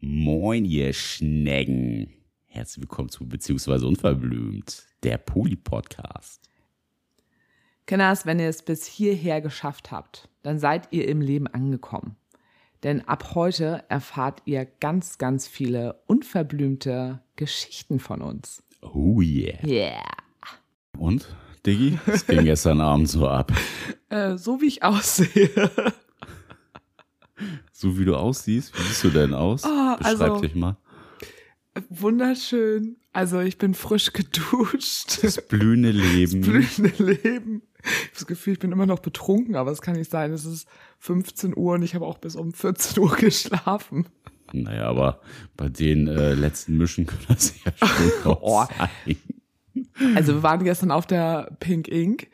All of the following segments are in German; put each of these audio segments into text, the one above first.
Moin, ihr Schnecken. Herzlich willkommen zu Beziehungsweise Unverblümt, der Poli-Podcast. Kenners, wenn ihr es bis hierher geschafft habt, dann seid ihr im Leben angekommen. Denn ab heute erfahrt ihr ganz, ganz viele unverblümte Geschichten von uns. Oh yeah. Yeah. Und, Diggi, es ging gestern Abend so ab. Äh, so wie ich aussehe. So wie du aussiehst, wie siehst du denn aus? Ah, Beschreib also- dich mal. Wunderschön. Also ich bin frisch geduscht. Das blühende Leben. blühende Leben. Ich habe das Gefühl, ich bin immer noch betrunken, aber es kann nicht sein. Es ist 15 Uhr und ich habe auch bis um 14 Uhr geschlafen. Naja, aber bei den äh, letzten Mischen kann das ja schon Oh. raus sein. Also wir waren gestern auf der Pink Ink.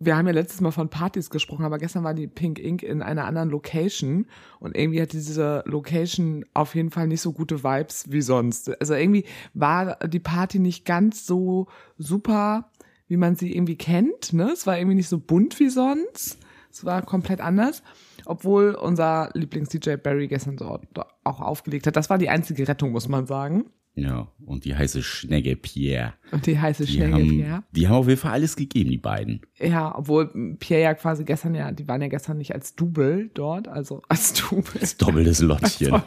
Wir haben ja letztes Mal von Partys gesprochen, aber gestern war die Pink Ink in einer anderen Location und irgendwie hat diese Location auf jeden Fall nicht so gute Vibes wie sonst. Also irgendwie war die Party nicht ganz so super, wie man sie irgendwie kennt. Ne? Es war irgendwie nicht so bunt wie sonst. Es war komplett anders, obwohl unser Lieblings-DJ Barry gestern dort auch aufgelegt hat. Das war die einzige Rettung, muss man sagen. Ja, und die heiße Schnecke Pierre. Und die heiße Die Schnecke haben, Pierre. die haben auf jeden Fall alles gegeben, die beiden. Ja, obwohl Pierre ja quasi gestern ja, die waren ja gestern nicht als Double dort, also als Double. Das doppeltes Lottchen.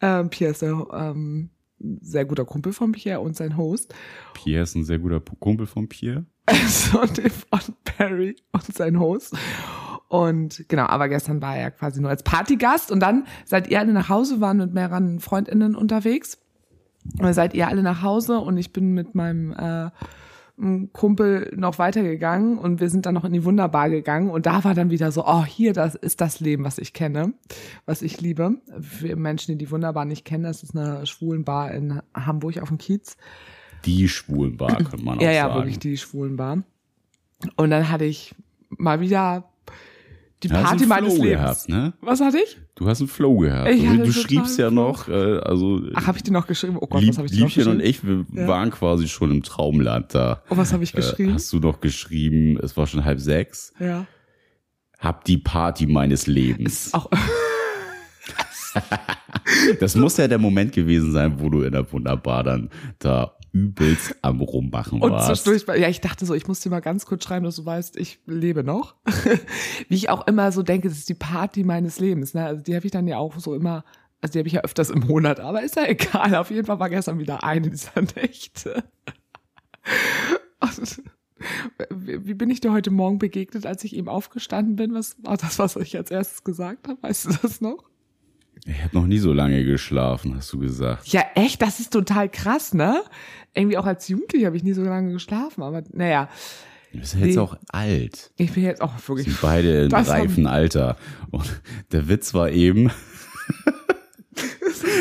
ähm, Pierre ist der ähm, sehr guter Kumpel von Pierre und sein Host. Pierre ist ein sehr guter Kumpel von Pierre. Also von Barry und sein Host. Und genau, aber gestern war er ja quasi nur als Partygast und dann seid ihr alle nach Hause, waren mit mehreren FreundInnen unterwegs. Und seid ihr alle nach Hause und ich bin mit meinem äh, Kumpel noch weitergegangen und wir sind dann noch in die Wunderbar gegangen und da war dann wieder so, oh, hier, das ist das Leben, was ich kenne, was ich liebe. Für Menschen, die die Wunderbar nicht kennen, das ist eine schwulen Bar in Hamburg auf dem Kiez. Die Schwulenbar, könnte man auch Ja, ja, sagen. wirklich die schwulen Bar. Und dann hatte ich mal wieder die Du hast Party einen meines Flow Lebens. gehabt, ne? Was hatte ich? Du hast einen Flow gehabt. Ich du hatte du schriebst ja noch, äh, also Ach, habe ich die noch geschrieben? Oh Gott, Lieb, was habe ich noch Liebchen und geschrieben? ich, wir Ja. waren quasi schon im Traumland da. Oh, was habe ich Äh, geschrieben? hast du noch geschrieben, es war schon halb sechs, ja. hab die Party meines Lebens. Ist auch, Das muss ja der Moment gewesen sein, wo du in der Wunderbar dann da übelst am Rummachen und warst. zwischendurch, ja, ich dachte so, ich muss dir mal ganz kurz schreiben, dass du weißt, ich lebe noch. Wie ich auch immer so denke, das ist die Party meines Lebens. Ne? Also die habe ich dann ja auch so immer, also die habe ich ja öfters im Monat, aber ist ja egal. Auf jeden Fall war gestern wieder eine dieser Nächte. Und Wie wie bin ich dir heute Morgen begegnet, als ich eben aufgestanden bin? Was war das, was ich als erstes gesagt habe? Weißt du das noch? Ich habe noch nie so lange geschlafen, hast du gesagt. Ja, echt, das ist total krass, ne? Irgendwie auch als Jugendliche habe ich nie so lange geschlafen, aber naja, Du bist ja jetzt Nee. auch alt. ich bin jetzt auch wirklich. sind beide im haben- reifen Alter. Und der Witz war eben,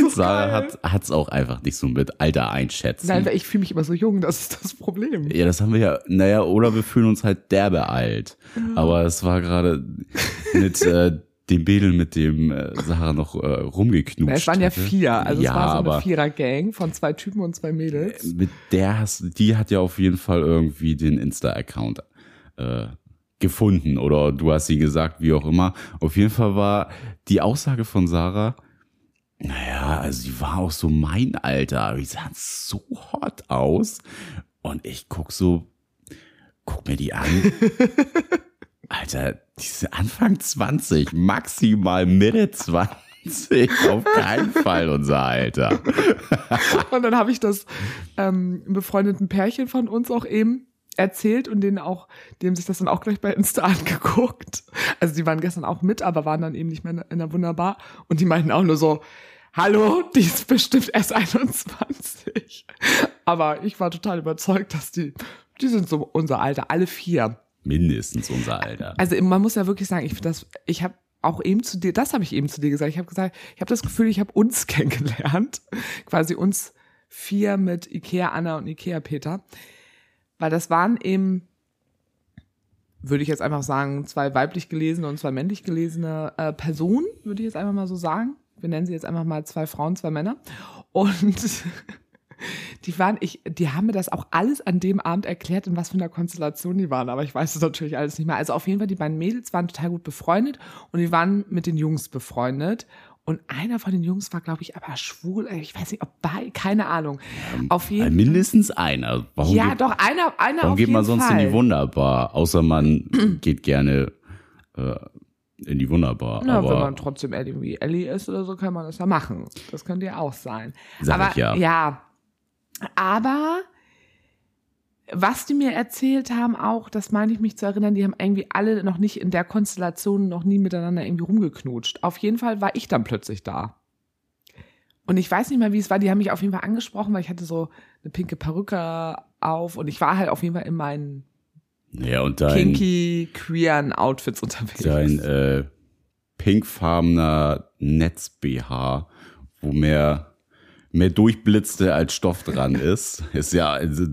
Sarah hat hat's auch einfach nicht so mit Alter einschätzen. Nein, weil ich fühle mich immer so jung, das ist das Problem. ja, das haben wir ja, naja, oder wir fühlen uns halt derbe alt. Aber es war gerade mit äh, dem Mädel, mit dem äh, Sarah noch äh, rumgeknutscht es waren ja vier, also ja, es war so eine Vierer-Gang von zwei Typen und zwei Mädels. mit der hast, die hat ja auf jeden Fall irgendwie den Insta-Account äh, gefunden oder du hast sie gesagt, wie auch immer. Auf jeden Fall war die Aussage von Sarah, naja, also sie war auch so mein Alter, aber die sah so hot aus. Und ich guck so, guck mir die an. Alter, diese Anfang 20, maximal Mitte 20, auf keinen Fall unser Alter. Und dann habe ich das ähm, befreundeten Pärchen von uns auch eben erzählt und denen auch, dem sich das dann auch gleich bei Insta angeguckt. Also die waren gestern auch mit, aber waren dann eben nicht mehr in der Wunderbar. Und die meinten auch nur so, hallo, die ist bestimmt erst 21. Aber ich war total überzeugt, dass die, die sind so unser Alter, alle vier. Mindestens unser Alter. Also man muss ja wirklich sagen, ich ich habe auch eben zu dir, das habe ich eben zu dir gesagt. Ich habe gesagt, ich habe das Gefühl, ich habe uns kennengelernt, quasi uns vier mit Ikea Anna und Ikea Peter, weil das waren eben, würde ich jetzt einfach sagen, zwei weiblich gelesene und zwei männlich gelesene äh, Personen, würde ich jetzt einfach mal so sagen. Wir nennen sie jetzt einfach mal zwei Frauen, zwei Männer. Und Die waren, ich, die haben mir das auch alles an dem Abend erklärt, in was für einer Konstellation die waren, aber ich weiß es natürlich alles nicht mehr. Also auf jeden Fall, die beiden Mädels waren total gut befreundet und die waren mit den Jungs befreundet. Und einer von den Jungs war, glaube ich, aber schwul. Ich weiß nicht, ob bei, keine Ahnung. Auf jeden Mindestens einer. Warum Ja, geht, doch, einer, einer warum geht man sonst Fall. in die Wunderbar? Außer man geht gerne äh, in die Wunderbar. Na, aber wenn man trotzdem irgendwie Ellie ist oder so, kann man das ja machen. Das könnte ja auch sein. Sag aber ich ja. ja. Aber was die mir erzählt haben, auch, das meine ich mich zu erinnern, die haben irgendwie alle noch nicht in der Konstellation noch nie miteinander irgendwie rumgeknutscht. Auf jeden Fall war ich dann plötzlich da. Und ich weiß nicht mehr, wie es war. Die haben mich auf jeden Fall angesprochen, weil ich hatte so eine pinke Perücke auf und ich war halt auf jeden Fall in meinen ja, und dein, kinky, queeren Outfits unterwegs. dein äh, pinkfarbener Netz-BH, wo mehr, mehr durchblitzte als Stoff dran ist. Ist ja, also,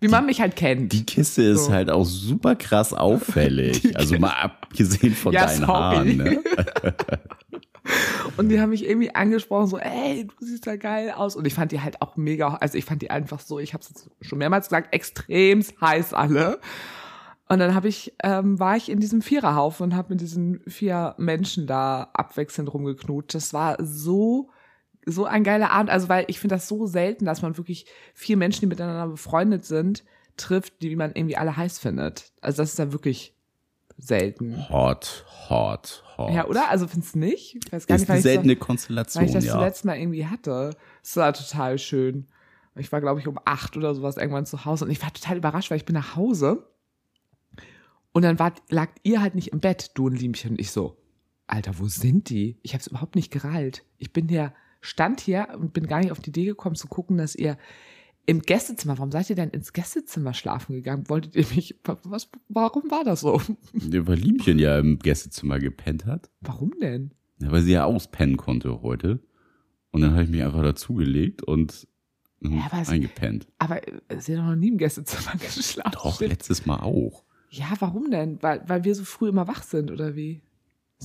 wie man mich halt kennt. die Kiste ist So. halt auch super krass auffällig. also mal abgesehen von Ja, deinen sorry. Haaren. Ne? Und die haben mich irgendwie angesprochen, so, ey, du siehst da geil aus. Und ich fand die halt auch mega, also ich fand die einfach so, ich habe es schon mehrmals gesagt, extrem heiß alle. Und dann habe ich, ähm, war ich in diesem Viererhaufen und habe mit diesen vier Menschen da abwechselnd rumgeknutscht. Das war so, so ein geiler Abend. Also, weil ich finde das so selten, dass man wirklich vier Menschen, die miteinander befreundet sind, trifft, die man irgendwie alle heiß findet. Also, das ist ja wirklich selten. Hot, hot, hot. Ja, oder? Also, findest du nicht? Ich weiß gar Ist nicht, eine ich so- seltene weil Konstellation, ich das ja. zuletzt mal irgendwie hatte. Es war total schön. Ich war, glaube ich, um acht oder sowas irgendwann zu Hause und ich war total überrascht, weil ich bin nach Hause und dann war, lag ihr halt nicht im Bett, du und Liemchen. Und ich so, Alter, wo sind die? Ich habe es überhaupt nicht gerallt. Ich bin hier, stand hier und bin gar nicht auf die Idee gekommen zu gucken, dass ihr im Gästezimmer, warum seid ihr denn ins Gästezimmer schlafen gegangen? Wolltet ihr mich, was, warum war das so? Weil Liebchen ja im Gästezimmer gepennt hat. Warum denn? Ja, weil sie ja auspennen konnte heute. Und dann habe ich mich einfach dazugelegt und ähm, Ja, aber eingepennt. Aber äh, sie hat noch nie im Gästezimmer geschlafen. Doch, letztes Mal auch. Ja, warum denn? Weil, weil wir so früh immer wach sind, oder wie?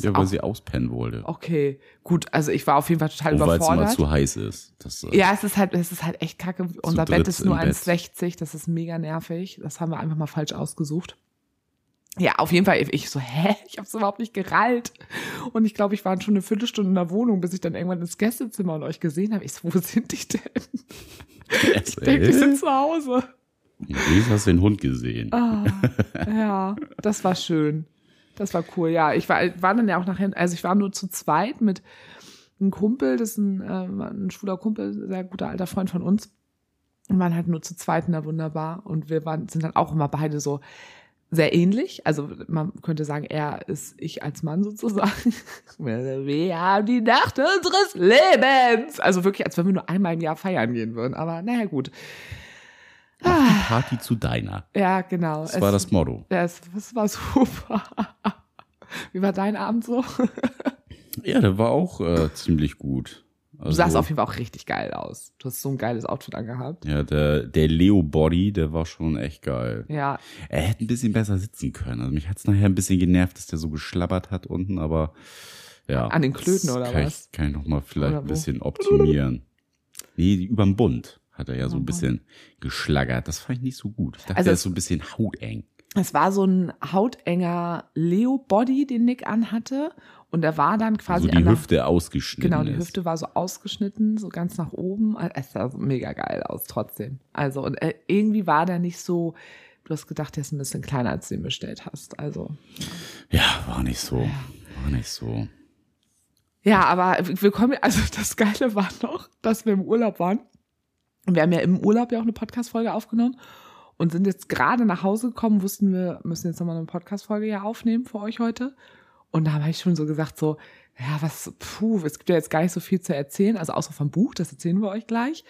Ja, weil auch- sie auspennen wollte. Okay, gut, also ich war auf jeden Fall total Und weil es überfordert. zu heiß ist. Das, äh, ja, es ist halt, es ist halt echt kacke. Unser Bett ist nur im Bett. 1,60, das ist mega nervig. Das haben wir einfach mal falsch ausgesucht. Ja, auf jeden Fall, ich so, hä? Ich hab's überhaupt nicht gerallt. Und ich glaube, ich war schon eine Viertelstunde in der Wohnung, bis ich dann irgendwann ins Gästezimmer und euch gesehen habe. Ich so, wo sind die denn? Ich denke, die sind zu Hause. Wie hast du den Hund gesehen? Ah, ja, das war schön. Das war cool. Ja, ich war, war dann ja auch nachher, also ich war nur zu zweit mit einem Kumpel, das ist ein, äh, ein schwuler Kumpel, sehr guter alter Freund von uns. Und waren halt nur zu zweit in der Wunderbar. Und wir waren, sind dann auch immer beide so sehr ähnlich. Also man könnte sagen, er ist ich als Mann sozusagen. Wir haben die Nacht unseres Lebens. Also wirklich, als wenn wir nur einmal im Jahr feiern gehen würden. Aber naja, gut. Die Party zu deiner. Ja, genau. Das war das Motto. Ja, es, das war super. Wie war dein Abend so? Ja, der war auch äh, ziemlich gut. Also, Du sahst auf jeden Fall auch richtig geil aus. Du hast so ein geiles Outfit angehabt. Ja, der, der Leo Body, der war schon echt geil. Ja, Er hätte ein bisschen besser sitzen können. Also mich hat's nachher ein bisschen genervt, dass der so geschlabbert hat unten, aber ja. An den Klöten oder kann was? Ich, kann ich noch mal vielleicht ein bisschen optimieren. Nee, überm Bund hat er ja so ein Überm bisschen geschlaggert. Das fand ich nicht so gut. Ich dachte, Also es- ist so ein bisschen hauteng. es war so ein hautenger Leo-Body, den Nick anhatte. Und er war dann quasi Also die der- Hüfte ausgeschnitten Genau, die ist. Hüfte war so ausgeschnitten, so ganz nach oben. Es sah so mega geil aus trotzdem. Also, und äh, irgendwie war der nicht so, du hast gedacht, der ist ein bisschen kleiner, als du ihn bestellt hast. Also, Ja, war nicht so. War nicht so. Ja, aber wir kommen, also das Geile war noch, dass wir im Urlaub waren. Und wir haben ja im Urlaub ja auch eine Podcast-Folge aufgenommen und sind jetzt gerade nach Hause gekommen, wussten wir, müssen jetzt nochmal eine Podcast-Folge ja aufnehmen für euch heute. Und da habe ich schon so gesagt, so, ja, was, puh, es gibt ja jetzt gar nicht so viel zu erzählen, also außer vom Buch, das erzählen wir euch gleich.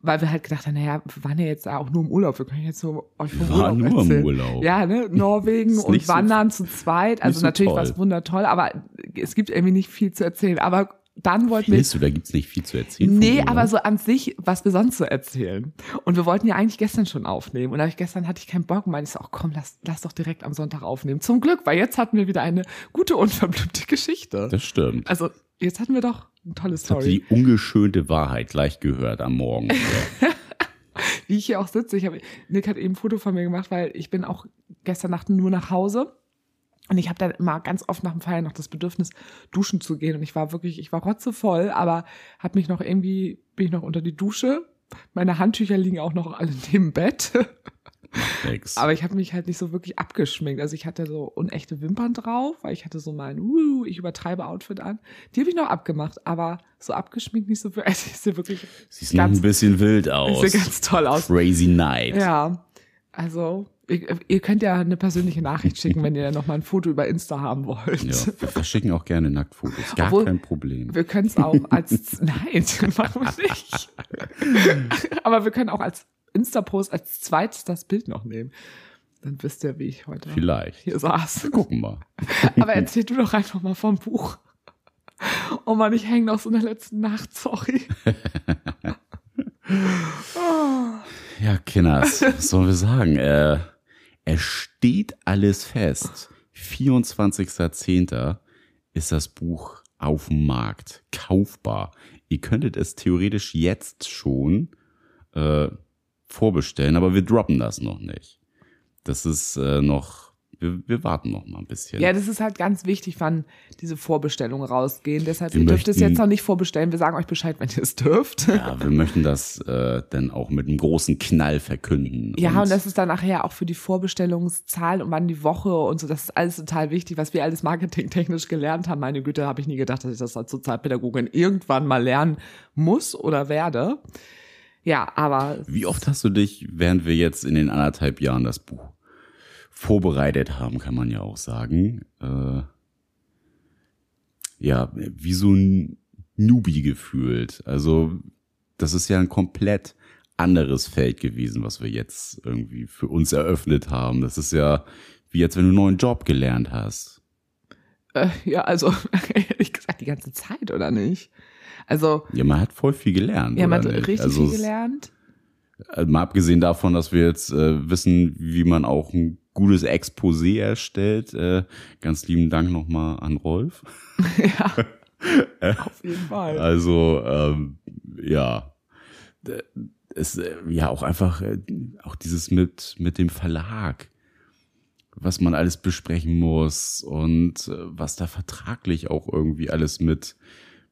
Weil wir halt gedacht haben, naja, wir waren ja jetzt auch nur im Urlaub, wir können jetzt so euch vom Urlaub nur im erzählen. Urlaub. Ja, ne, Norwegen und so- Wandern zu zweit. Also so natürlich toll. war es wundertoll, aber es gibt irgendwie nicht viel zu erzählen. Aber dann wollten wir Findest du, da gibt's nicht viel zu erzählen? Nee, Urlaub? aber so an sich, was wir sonst so erzählen. Und wir wollten ja eigentlich gestern schon aufnehmen. Und hab ich gestern hatte ich keinen Bock und meinte ich so, ach komm, lass, lass doch direkt am Sonntag aufnehmen. Zum Glück, weil jetzt hatten wir wieder eine gute, unverblümte Geschichte. Das stimmt. Also, jetzt hatten wir doch eine tolle Jetzt Story. die ungeschönte Wahrheit gleich gehört am Morgen. wie ich hier auch sitze. Ich habe, Nick hat eben ein Foto von mir gemacht, weil ich bin auch gestern Nacht nur nach Hause. Und ich habe dann immer ganz oft nach dem Feiern noch das Bedürfnis, duschen zu gehen. Und ich war wirklich, ich war rotzevoll, aber habe mich noch irgendwie, bin ich noch unter die Dusche. Meine Handtücher liegen auch noch alle neben Bett. Nix. Aber ich habe mich halt nicht so wirklich abgeschminkt. Also ich hatte so unechte Wimpern drauf, weil ich hatte so mein, uh, ich übertreibe Outfit an. Die habe ich noch abgemacht, aber so abgeschminkt nicht so wirklich. Also ich sehe wirklich Siehst noch ein bisschen wild aus. sieht ganz toll aus. Crazy Night. Ja, also ihr, könnt ja eine persönliche Nachricht schicken, wenn ihr noch mal ein Foto über Insta haben wollt. Ja, wir verschicken auch gerne Nacktfotos. Gar Obwohl, kein Problem. Wir können es auch als, nein, machen wir nicht. Aber wir können auch als Insta-Post als zweites das Bild noch nehmen. Dann wisst ihr, wie ich heute Vielleicht. hier saß. Gucken wir. Aber erzähl du doch einfach mal vom Buch. Oh Mann, ich hänge noch so in der letzten Nacht, sorry. Ja, Kinders, was sollen wir sagen? Äh, es steht alles fest. 24.10. ist das Buch auf dem Markt, kaufbar. Ihr könntet es theoretisch jetzt schon äh, vorbestellen, aber wir droppen das noch nicht. Das ist äh, noch, wir, wir warten noch mal ein bisschen. Ja, das ist halt ganz wichtig, wann diese Vorbestellungen rausgehen. Deshalb, Wir ihr dürft es jetzt noch nicht vorbestellen. Wir sagen euch Bescheid, wenn ihr es dürft. Ja, wir möchten das äh, dann auch mit einem großen Knall verkünden. Ja, und das ist dann nachher auch für die Vorbestellungszahl und wann die Woche und so. Das ist alles total wichtig, was wir alles marketingtechnisch gelernt haben. Meine Güte, habe ich nie gedacht, dass ich das als Sozialpädagogin irgendwann mal lernen muss oder werde. Ja, aber Wie oft hast du dich, während wir jetzt in den anderthalb Jahren das Buch vorbereitet haben, kann man ja auch sagen, äh, ja, wie so ein Newbie gefühlt. Also das ist ja ein komplett anderes Feld gewesen, was wir jetzt irgendwie für uns eröffnet haben. Das ist ja wie jetzt, wenn du einen neuen Job gelernt hast. äh, ja, also ehrlich gesagt die ganze Zeit, oder nicht? Also, Ja, man hat voll viel gelernt. ja, man hat richtig Also viel gelernt. Äh, Mal abgesehen davon, dass wir jetzt äh, wissen, wie man auch ein gutes Exposé erstellt. Äh, ganz lieben Dank nochmal an Rolf. ja, auf jeden Fall. Also, ähm, ja. D- Es, äh, ja, auch einfach, äh, auch dieses mit, mit dem Verlag, was man alles besprechen muss und äh, was da vertraglich auch irgendwie alles mit,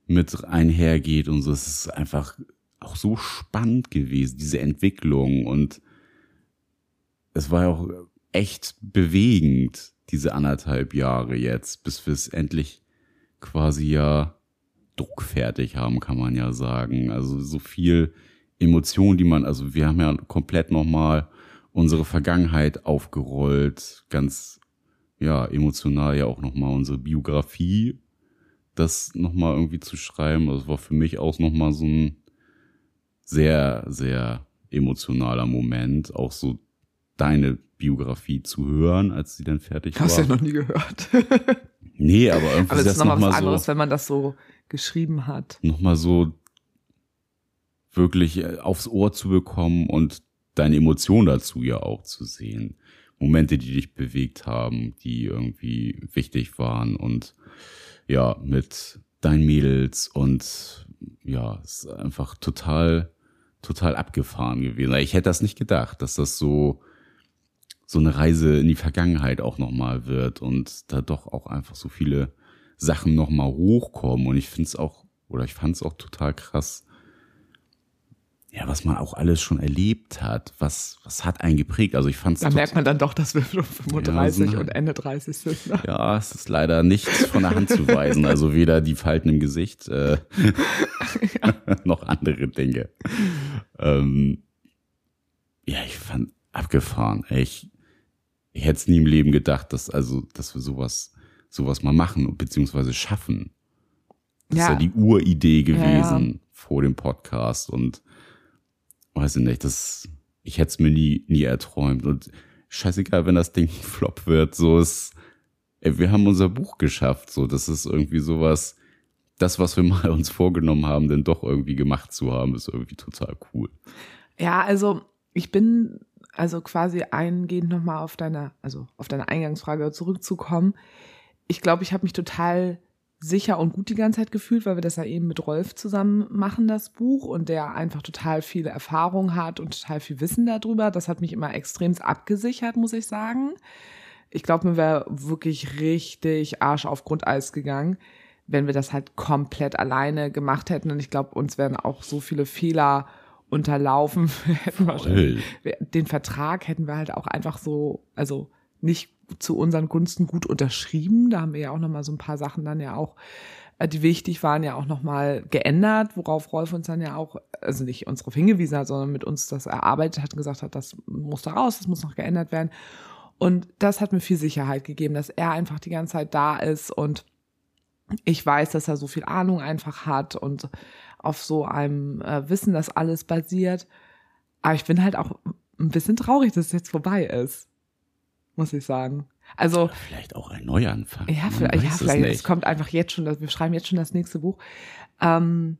mit einhergeht und so. Es ist einfach auch so spannend gewesen, diese Entwicklung und es war ja auch echt bewegend, diese anderthalb Jahre jetzt, bis wir es endlich quasi ja druckfertig haben, kann man ja sagen. Also so viel Emotion, die man, also wir haben ja komplett nochmal unsere Vergangenheit aufgerollt, ganz ja emotional ja auch nochmal unsere Biografie, das nochmal irgendwie zu schreiben. Das war für mich auch nochmal so ein sehr, sehr emotionaler Moment, auch so deine Biografie zu hören, als sie dann fertig Hast du war. ja noch nie gehört. nee, aber irgendwie Aber es das ist nochmal noch was anderes, so, wenn man das so geschrieben hat. nochmal so wirklich äh, aufs Ohr zu bekommen und deine Emotionen dazu ja auch zu sehen. Momente, die dich bewegt haben, die irgendwie wichtig waren und ja, mit deinen Mädels und ja, es ist einfach total, total abgefahren gewesen. Ich hätte das nicht gedacht, dass das so, so eine Reise in die Vergangenheit auch nochmal wird und da doch auch einfach so viele Sachen nochmal hochkommen und ich finde es auch, oder ich fand es auch total krass, ja, was man auch alles schon erlebt hat, was, was hat einen geprägt. Also ich fand es Da merkt man dann doch, dass wir schon 35 Ja, so und Ende 30 sind. Ne? ja, es ist leider nichts von der Hand zu weisen. Also weder die Falten im Gesicht äh, noch andere Dinge. Ähm, ja, ich fand abgefahren. Ich, ich hätte es nie im Leben gedacht, dass also, dass wir sowas, sowas mal machen beziehungsweise schaffen. Das ist Ja. ja die Uridee gewesen Ja, ja. vor dem Podcast und weiß ich nicht, das, ich hätte es mir nie, nie erträumt und scheißegal, wenn das Ding flop wird, so ist, ey, wir haben unser Buch geschafft, so, das ist irgendwie sowas, das, was wir mal uns vorgenommen haben, denn doch irgendwie gemacht zu haben, ist irgendwie total cool. Ja, also ich bin also quasi eingehend nochmal auf deine, also auf deine Eingangsfrage zurückzukommen. Ich glaube, ich habe mich total sicher und gut die ganze Zeit gefühlt, weil wir das ja eben mit Rolf zusammen machen, das Buch, und der einfach total viele Erfahrung hat und total viel Wissen darüber. Das hat mich immer extrem abgesichert, muss ich sagen. Ich glaube, mir wäre wirklich richtig Arsch auf Grundeis gegangen, wenn wir das halt komplett alleine gemacht hätten. Und ich glaube, uns wären auch so viele Fehler unterlaufen. Den Vertrag hätten wir halt auch einfach so, also nicht zu unseren Gunsten gut unterschrieben. Da haben wir ja auch noch mal so ein paar Sachen dann ja auch, äh, die wichtig waren, ja auch noch mal geändert, worauf Rolf uns dann ja auch, also nicht uns darauf hingewiesen hat, sondern mit uns das erarbeitet hat und gesagt hat, das muss da raus, das muss noch geändert werden. Und das hat mir viel Sicherheit gegeben, dass er einfach die ganze Zeit da ist und ich weiß, dass er so viel Ahnung einfach hat und auf so einem äh, Wissen, dass alles basiert. Aber ich bin halt auch ein bisschen traurig, dass es jetzt vorbei ist muss ich sagen. Also vielleicht auch ein Neuanfang. Ja, vielleicht, ja, vielleicht es kommt einfach jetzt schon, wir schreiben jetzt schon das nächste Buch. Ähm,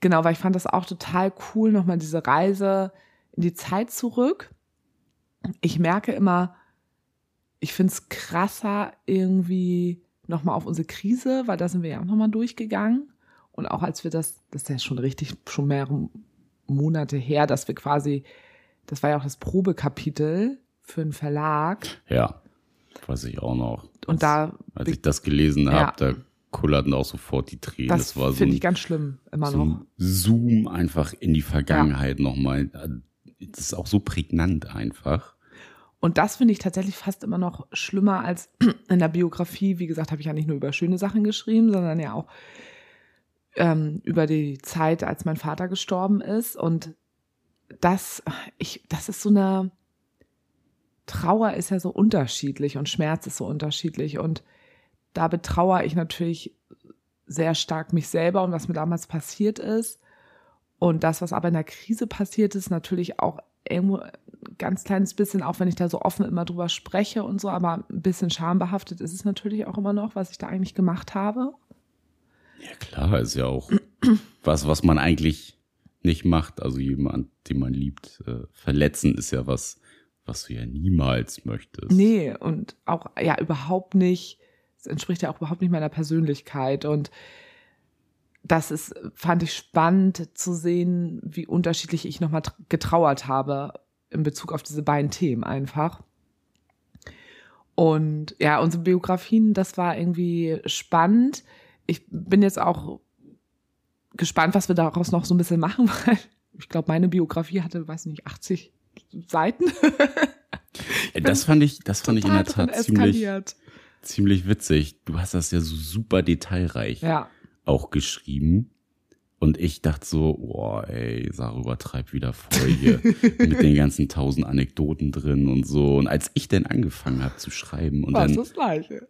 genau, weil ich fand das auch total cool, nochmal diese Reise in die Zeit zurück. Ich merke immer, ich finde es krasser irgendwie nochmal auf unsere Krise, weil da sind wir ja auch nochmal durchgegangen. Und auch als wir das, das ist ja schon richtig, schon mehrere Monate her, dass wir quasi, das war ja auch das Probekapitel, für einen Verlag. Ja, weiß ich auch noch. Und da. Als ich das gelesen habe, ja. da kullerten auch sofort die Tränen. Das, das war so finde ich ganz schlimm, immer so noch. Zoom einfach in die Vergangenheit ja. nochmal. Das ist auch so prägnant einfach. Und das finde ich tatsächlich fast immer noch schlimmer als in der Biografie. Wie gesagt, habe ich ja nicht nur über schöne Sachen geschrieben, sondern ja auch ähm, über die Zeit, als mein Vater gestorben ist. Und das, ich, das ist so eine, Trauer ist ja so unterschiedlich und Schmerz ist so unterschiedlich. Und da betrauere ich natürlich sehr stark mich selber und was mir damals passiert ist. Und das, was aber in der Krise passiert ist, natürlich auch irgendwo ganz kleines bisschen, auch wenn ich da so offen immer drüber spreche und so, aber ein bisschen schambehaftet ist es natürlich auch immer noch, was ich da eigentlich gemacht habe. Ja, klar, ist ja auch was, was man eigentlich nicht macht. Also jemand, den man liebt, äh, verletzen ist ja was, was du ja niemals möchtest. Nee, und auch ja überhaupt nicht, es entspricht ja auch überhaupt nicht meiner Persönlichkeit und das ist, fand ich spannend zu sehen, wie unterschiedlich ich nochmal getrauert habe in Bezug auf diese beiden Themen einfach. Und ja, unsere Biografien, das war irgendwie spannend. Ich bin jetzt auch gespannt, was wir daraus noch so ein bisschen machen, weil ich glaube, meine Biografie hatte, weiß nicht, 80 Seiten. das fand ich, das fand ich in der Tat ziemlich, ziemlich witzig. Du hast das ja so super detailreich ja. auch geschrieben. Und ich dachte so, boah, ey, Sarah übertreibt wieder voll hier mit den ganzen tausend Anekdoten drin und so. Und als ich dann angefangen habe zu schreiben und War's dann. das Gleiche.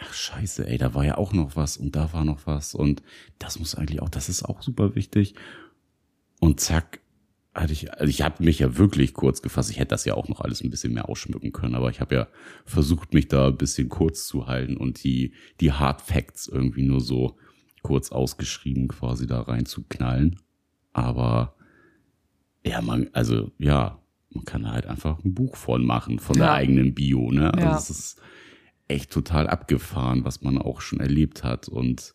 Ach, scheiße, ey, da war ja auch noch was und da war noch was und das muss eigentlich auch, das ist auch super wichtig. Und zack, hatte ich, also ich habe mich ja wirklich kurz gefasst. Ich hätte das ja auch noch alles ein bisschen mehr ausschmücken können, aber ich habe ja versucht, mich da ein bisschen kurz zu halten und die, die Hard Facts irgendwie nur so kurz ausgeschrieben quasi da reinzuknallen. Aber ja, man, also ja, man kann halt einfach ein Buch von machen, von ja. der eigenen Bio, ne? Also ja. es ist echt total abgefahren, was man auch schon erlebt hat und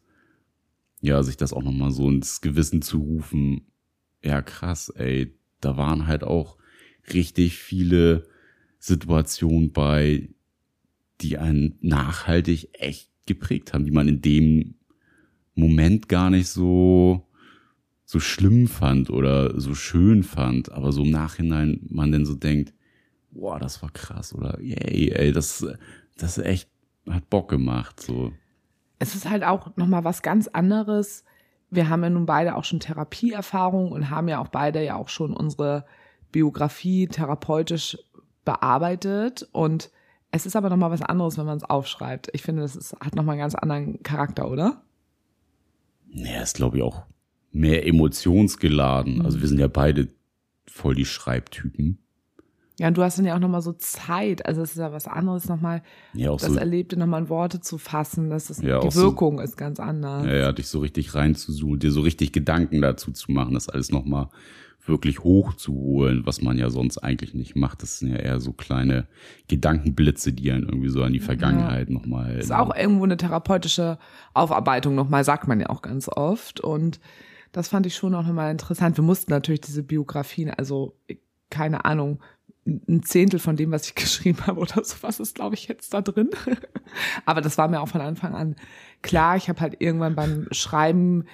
ja, sich das auch nochmal so ins Gewissen zu rufen, ja krass, ey, da waren halt auch richtig viele Situationen bei, die einen nachhaltig echt geprägt haben, die man in dem Moment gar nicht so so schlimm fand oder so schön fand, aber so im Nachhinein man denn so denkt, boah, das war krass oder yay, ey, das das echt hat Bock gemacht so. Es ist halt auch noch mal was ganz anderes, wir haben ja nun beide auch schon Therapieerfahrung und haben ja auch beide ja auch schon unsere Biografie therapeutisch bearbeitet und es ist aber nochmal was anderes, wenn man es aufschreibt. Ich finde, das ist, hat nochmal einen ganz anderen Charakter, oder? Ja, ist glaube ich auch mehr emotionsgeladen. Mhm. Also wir sind ja beide voll die Schreibtypen. Ja, und du hast dann ja auch nochmal so Zeit. Also es ist ja was anderes nochmal, ja, das so, Erlebte nochmal in Worte zu fassen. Das ist, ja, die Wirkung so, ist ganz anders. Ja, ja, dich so richtig reinzuzoomen, dir so richtig Gedanken dazu zu machen, das alles nochmal wirklich hochzuholen, was man ja sonst eigentlich nicht macht. Das sind ja eher so kleine Gedankenblitze, die einen irgendwie so an die Vergangenheit ja. nochmal. Das ist auch irgendwo eine therapeutische Aufarbeitung nochmal, sagt man ja auch ganz oft. Und das fand ich schon auch nochmal interessant. Wir mussten natürlich diese Biografien, also keine Ahnung, ein Zehntel von dem, was ich geschrieben habe oder sowas ist, glaube ich, jetzt da drin. Aber das war mir auch von Anfang an klar. Ich habe halt irgendwann beim Schreiben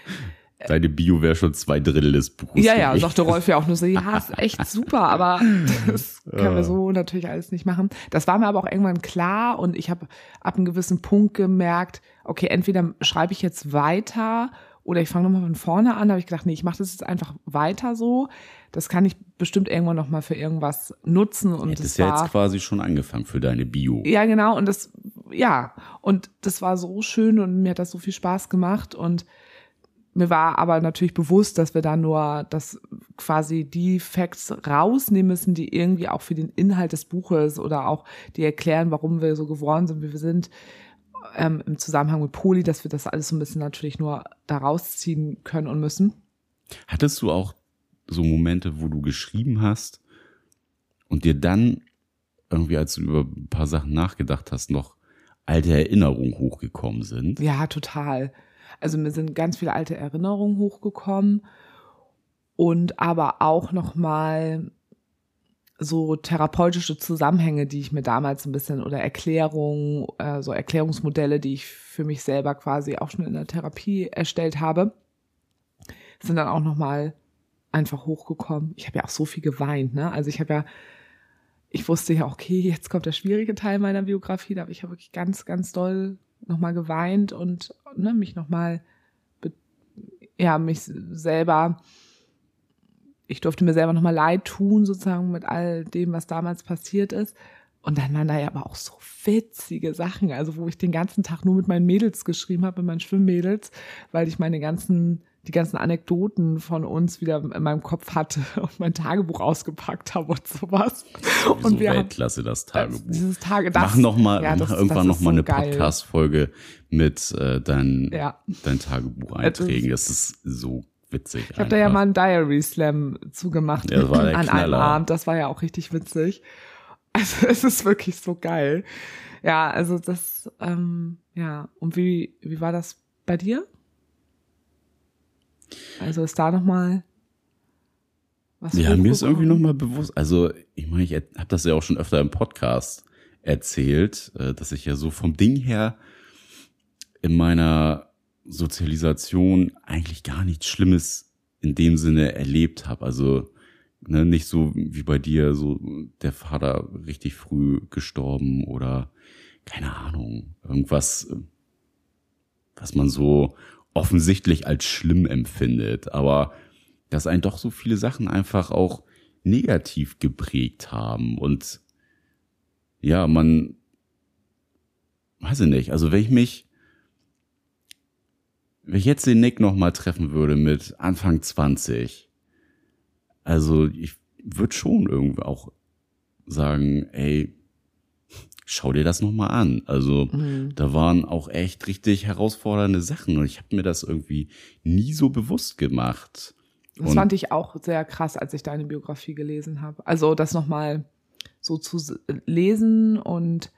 Deine Bio wäre schon zwei Drittel des Buches. Ja, ja, sagte Rolf ja auch nur so, ja, ist echt super, aber das können wir so natürlich alles nicht machen. Das war mir aber auch irgendwann klar und ich habe ab einem gewissen Punkt gemerkt, okay, entweder schreibe ich jetzt weiter oder ich fange nochmal von vorne an. Da habe ich gedacht, nee, ich mache das jetzt einfach weiter so. Das kann ich bestimmt irgendwann nochmal für irgendwas nutzen. Und Hättest das ja war, jetzt quasi schon angefangen für deine Bio. Ja, genau. Und das, ja, und das war so schön und mir hat das so viel Spaß gemacht und mir war aber natürlich bewusst, dass wir da nur das quasi die Facts rausnehmen müssen, die irgendwie auch für den Inhalt des Buches oder auch die erklären, warum wir so geworden sind, wie wir sind, ähm, im Zusammenhang mit Poli, dass wir das alles so ein bisschen natürlich nur da rausziehen können und müssen. Hattest du auch so Momente, wo du geschrieben hast und dir dann irgendwie, als du über ein paar Sachen nachgedacht hast, noch alte Erinnerungen hochgekommen sind? Ja, total. Also mir sind ganz viele alte Erinnerungen hochgekommen und aber auch noch mal so therapeutische Zusammenhänge, die ich mir damals ein bisschen oder Erklärungen, äh, so Erklärungsmodelle, die ich für mich selber quasi auch schon in der Therapie erstellt habe, sind dann auch noch mal einfach hochgekommen. Ich habe ja auch so viel geweint, ne? Also ich habe ja ich wusste ja, okay, jetzt kommt der schwierige Teil meiner Biografie, da habe ich ja wirklich ganz, ganz doll nochmal geweint und ne, mich nochmal, ja, mich selber, ich durfte mir selber nochmal leid tun, sozusagen mit all dem, was damals passiert ist. Und dann waren da ja aber auch so witzige Sachen, also wo ich den ganzen Tag nur mit meinen Mädels geschrieben habe, mit meinen Schwimmmädels, weil ich meine ganzen die ganzen Anekdoten von uns wieder in meinem Kopf hatte und mein Tagebuch ausgepackt habe und sowas. Sowieso und wir Weltklasse, das Tagebuch. Dieses Tage, das, mach noch mal, ja, mach das, irgendwann das noch mal so eine Podcast-Folge mit äh, dein, ja. dein Tagebuch-Einträgen. Das ist so witzig. Ich habe da ja mal einen Diary Slam zugemacht ja, an einem Abend. Das war ja auch richtig witzig. Also es ist wirklich so geil. Ja, also das, ähm, ja. Und wie, wie war das bei dir? Also ist da nochmal was Ja, mir ist irgendwie nochmal bewusst, also ich meine, ich habe das ja auch schon öfter im Podcast erzählt, äh, dass ich ja so vom Ding her in meiner Sozialisation eigentlich gar nichts Schlimmes in dem Sinne erlebt habe. Also ne, nicht so wie bei dir, so der Vater richtig früh gestorben oder keine Ahnung, irgendwas, was man so offensichtlich als schlimm empfindet, aber dass einen doch so viele Sachen einfach auch negativ geprägt haben und ja, man weiß ich nicht, also wenn ich mich wenn ich jetzt den Nick nochmal treffen würde mit Anfang 20, also ich würde schon irgendwie auch sagen, ey, schau dir das nochmal an. Also mhm. da waren auch echt richtig herausfordernde Sachen und ich habe mir das irgendwie nie so bewusst gemacht. Das und fand ich auch sehr krass, als ich deine Biografie gelesen habe. Also das nochmal so zu lesen und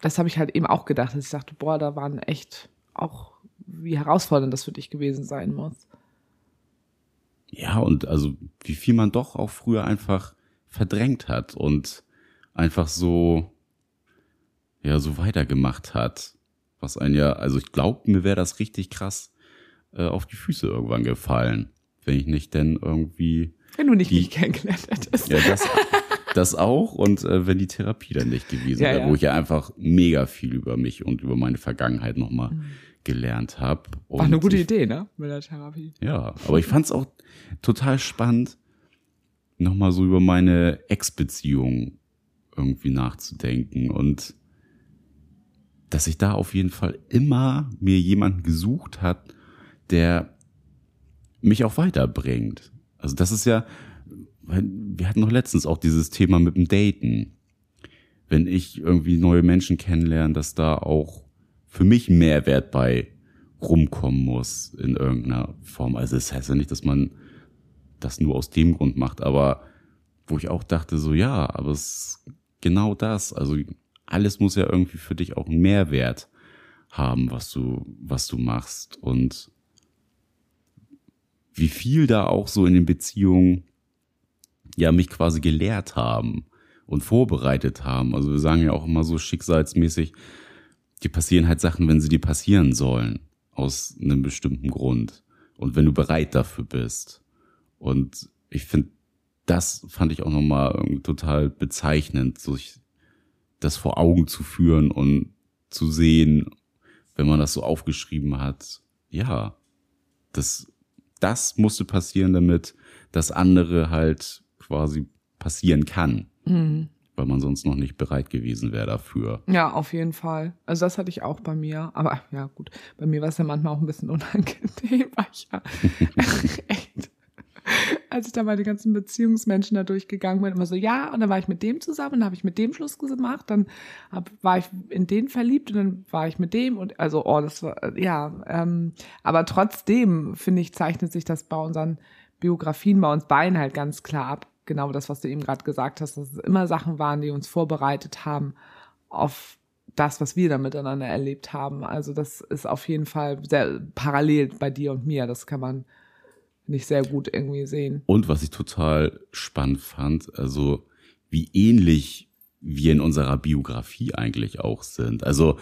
das habe ich halt eben auch gedacht, dass ich dachte, boah, da waren echt auch, wie herausfordernd das für dich gewesen sein muss. Ja, und also wie viel man doch auch früher einfach verdrängt hat und einfach so, ja, so weitergemacht hat. Was ein ja, also ich glaube, mir wäre das richtig krass äh, auf die Füße irgendwann gefallen, wenn ich nicht denn irgendwie. Wenn du nicht die, mich kennengelernt hättest. Ja, das, das auch und äh, wenn die Therapie dann nicht gewesen ja, wäre, ja. wo ich ja einfach mega viel über mich und über meine Vergangenheit nochmal mhm. gelernt habe. War eine gute ich, Idee, ne? Mit der Therapie. Ja, aber ich fand es auch total spannend, nochmal so über meine Ex-Beziehung irgendwie nachzudenken und dass sich da auf jeden Fall immer mir jemanden gesucht hat, der mich auch weiterbringt. Also das ist ja, wir hatten noch letztens auch dieses Thema mit dem Daten. Wenn ich irgendwie neue Menschen kennenlerne, dass da auch für mich Mehrwert bei rumkommen muss in irgendeiner Form. Also es das heißt ja nicht, dass man das nur aus dem Grund macht. Aber wo ich auch dachte, so ja, aber es genau das. Also alles muss ja irgendwie für dich auch einen Mehrwert haben, was du, was du machst. Und wie viel da auch so in den Beziehungen ja mich quasi gelehrt haben und vorbereitet haben. Also wir sagen ja auch immer so schicksalsmäßig, die passieren halt Sachen, wenn sie dir passieren sollen, aus einem bestimmten Grund. Und wenn du bereit dafür bist. Und ich finde, das fand ich auch nochmal total bezeichnend, sich das vor Augen zu führen und zu sehen, wenn man das so aufgeschrieben hat, ja, das, das musste passieren, damit das andere halt quasi passieren kann. Mhm. Weil man sonst noch nicht bereit gewesen wäre dafür. Ja, auf jeden Fall. Also das hatte ich auch bei mir. Aber ja, gut, bei mir war es ja manchmal auch ein bisschen unangenehm, weil ich ja echt als ich da meine ganzen Beziehungsmenschen da durchgegangen bin, immer so, ja, und dann war ich mit dem zusammen, dann habe ich mit dem Schluss gemacht, dann hab, war ich in den verliebt und dann war ich mit dem und also, oh, das war, ja, ähm, aber trotzdem, finde ich, zeichnet sich das bei unseren Biografien, bei uns beiden halt ganz klar ab, genau das, was du eben gerade gesagt hast, dass es immer Sachen waren, die uns vorbereitet haben auf das, was wir da miteinander erlebt haben. Also das ist auf jeden Fall sehr parallel bei dir und mir. Das kann man nicht sehr gut irgendwie sehen. Und was ich total spannend fand, also wie ähnlich wir in unserer Biografie eigentlich auch sind. Also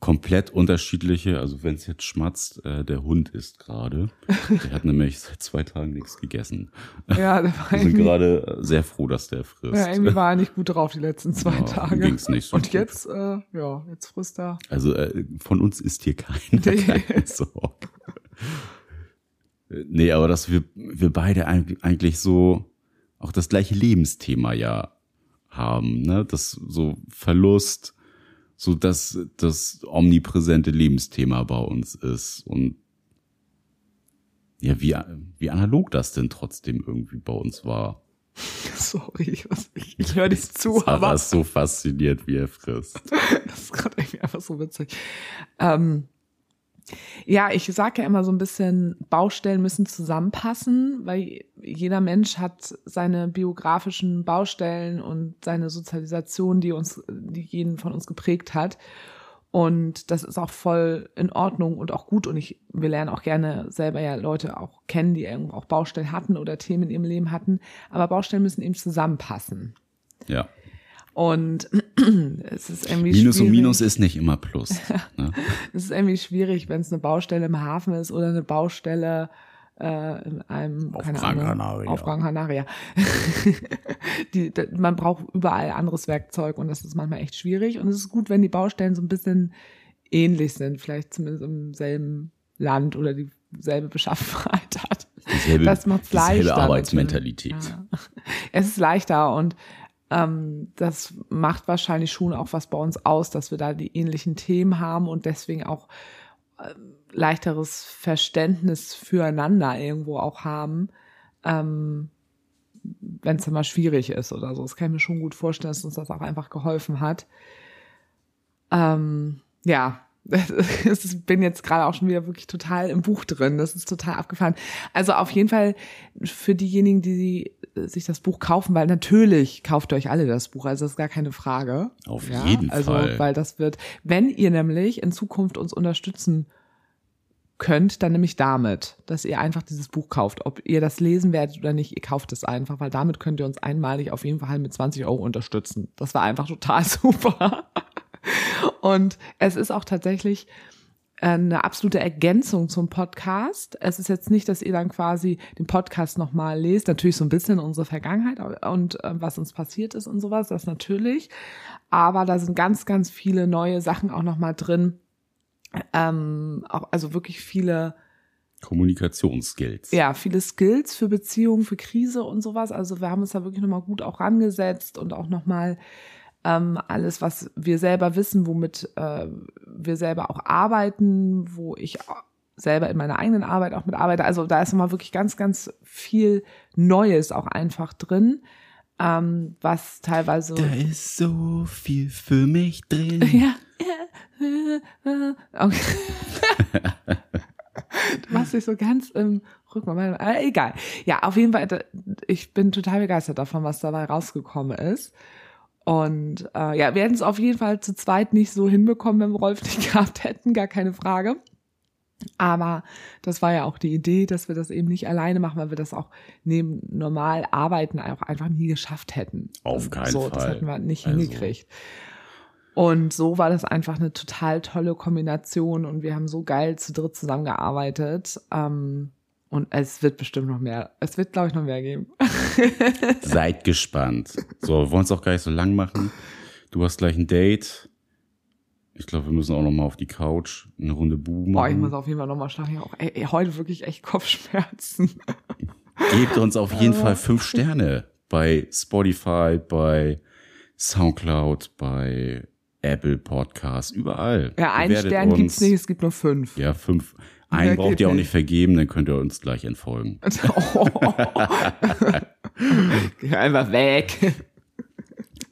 komplett unterschiedliche, also wenn es jetzt schmatzt, äh, der Hund ist gerade. Der hat nämlich seit zwei Tagen nichts gegessen. Ja, der war Wir sind gerade sehr froh, dass der frisst. Ja, irgendwie war er nicht gut drauf die letzten zwei ja, Tage. Ging's nicht so Und gut. jetzt, äh, ja, jetzt frisst er. Also äh, von uns ist hier keiner. Keine Sorge. Nee, aber dass wir, wir beide eigentlich so auch das gleiche Lebensthema ja haben, ne? Das so Verlust, so dass das omnipräsente Lebensthema bei uns ist und ja, wie, wie analog das denn trotzdem irgendwie bei uns war. Sorry, ich, ich höre dich zu, Sarah aber. ist so fasziniert, wie er frisst. das ist gerade irgendwie einfach so witzig. Ähm, ja, ich sage ja immer so ein bisschen, Baustellen müssen zusammenpassen, weil jeder Mensch hat seine biografischen Baustellen und seine Sozialisation, die uns, die jeden von uns geprägt hat. Und das ist auch voll in Ordnung und auch gut. Und ich, wir lernen auch gerne selber ja Leute auch kennen, die irgendwo auch Baustellen hatten oder Themen in ihrem Leben hatten. Aber Baustellen müssen eben zusammenpassen. Ja. Und es ist irgendwie Minus schwierig. und Minus ist nicht immer Plus. Ne? es ist irgendwie schwierig, wenn es eine Baustelle im Hafen ist oder eine Baustelle äh, in einem auf keine Gran Canaria. auf Gran Canaria. die, die, man braucht überall anderes Werkzeug und das ist manchmal echt schwierig. Und es ist gut, wenn die Baustellen so ein bisschen ähnlich sind, vielleicht zumindest im selben Land oder dieselbe Beschaffenheit hat. Dieselbe, das macht's leichter. Dieselbe Arbeitsmentalität. Ja. Es ist leichter und ähm, das macht wahrscheinlich schon auch was bei uns aus, dass wir da die ähnlichen Themen haben und deswegen auch äh, leichteres Verständnis füreinander irgendwo auch haben, ähm, wenn es immer schwierig ist oder so. Das kann ich mir schon gut vorstellen, dass uns das auch einfach geholfen hat. Ähm, ja, ich bin jetzt gerade auch schon wieder wirklich total im Buch drin. Das ist total abgefahren. Also auf jeden Fall für diejenigen, die sich das Buch kaufen, weil natürlich kauft ihr euch alle das Buch. Also das ist gar keine Frage. Auf ja? jeden also, Fall. Weil das wird, wenn ihr nämlich in Zukunft uns unterstützen könnt, dann nämlich damit, dass ihr einfach dieses Buch kauft. Ob ihr das lesen werdet oder nicht, ihr kauft es einfach, weil damit könnt ihr uns einmalig auf jeden Fall mit 20 Euro unterstützen. Das war einfach total super. Und es ist auch tatsächlich eine absolute Ergänzung zum Podcast. Es ist jetzt nicht, dass ihr dann quasi den Podcast nochmal lest, natürlich so ein bisschen unsere Vergangenheit und äh, was uns passiert ist und sowas, das natürlich. Aber da sind ganz, ganz viele neue Sachen auch nochmal drin. Ähm, auch, also wirklich viele Kommunikationsskills. Ja, viele Skills für Beziehungen, für Krise und sowas. Also wir haben uns da wirklich nochmal gut auch rangesetzt und auch nochmal ähm, alles, was wir selber wissen, womit äh, wir selber auch arbeiten, wo ich selber in meiner eigenen Arbeit auch mit arbeite. Also da ist immer wirklich ganz, ganz viel Neues auch einfach drin, ähm, was teilweise. Da ist so viel für mich drin. Ja. Okay. du machst dich so ganz im Rück mal, mal äh, egal. Ja, auf jeden Fall, ich bin total begeistert davon, was dabei rausgekommen ist. Und äh, ja, wir hätten es auf jeden Fall zu zweit nicht so hinbekommen, wenn wir Rolf nicht gehabt hätten, gar keine Frage. Aber das war ja auch die Idee, dass wir das eben nicht alleine machen, weil wir das auch neben normal Arbeiten auch einfach nie geschafft hätten. Auf Und keinen so, Das Fall. hätten wir nicht Also- hingekriegt. Und so war das einfach eine total tolle Kombination und wir haben so geil zu dritt zusammengearbeitet. Ähm, und es wird bestimmt noch mehr. Es wird, glaube ich, noch mehr geben. Seid gespannt. So, wir wollen es auch gar nicht so lang machen. Du hast gleich ein Date. Ich glaube, wir müssen auch noch mal auf die Couch eine Runde Buben Boah, ich muss auf jeden Fall nochmal schlafen. Ich hab auch ey, heute wirklich echt Kopfschmerzen. Gebt uns auf jeden Fall fünf Sterne bei Spotify, bei Soundcloud, bei Apple Podcasts, überall. Ja, einen Stern uns. gibt's nicht, es gibt nur fünf. Ja, fünf. Einen braucht ihr auch nicht. vergeben, dann könnt ihr uns gleich entfolgen. Geh einfach weg.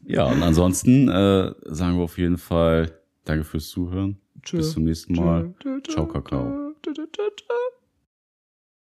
Ja, und ansonsten äh, sagen wir auf jeden Fall Danke fürs Zuhören. Tschö. Bis zum nächsten Mal. Tschö, Ciao, Kakao. tschö.